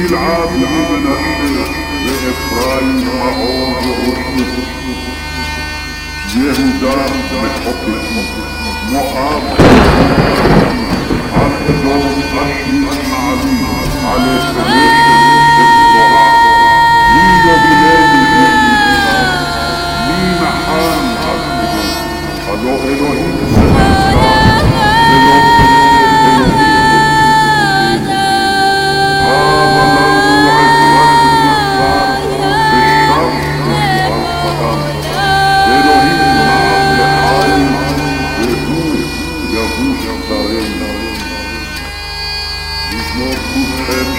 العبد بنحبه لإفرايم عود رشده يهودا متحطش محافظ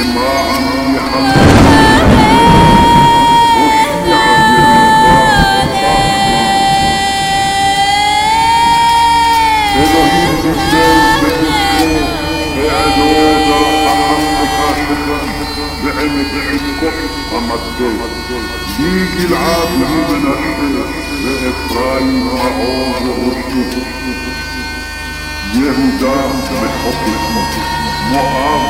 Yeah, who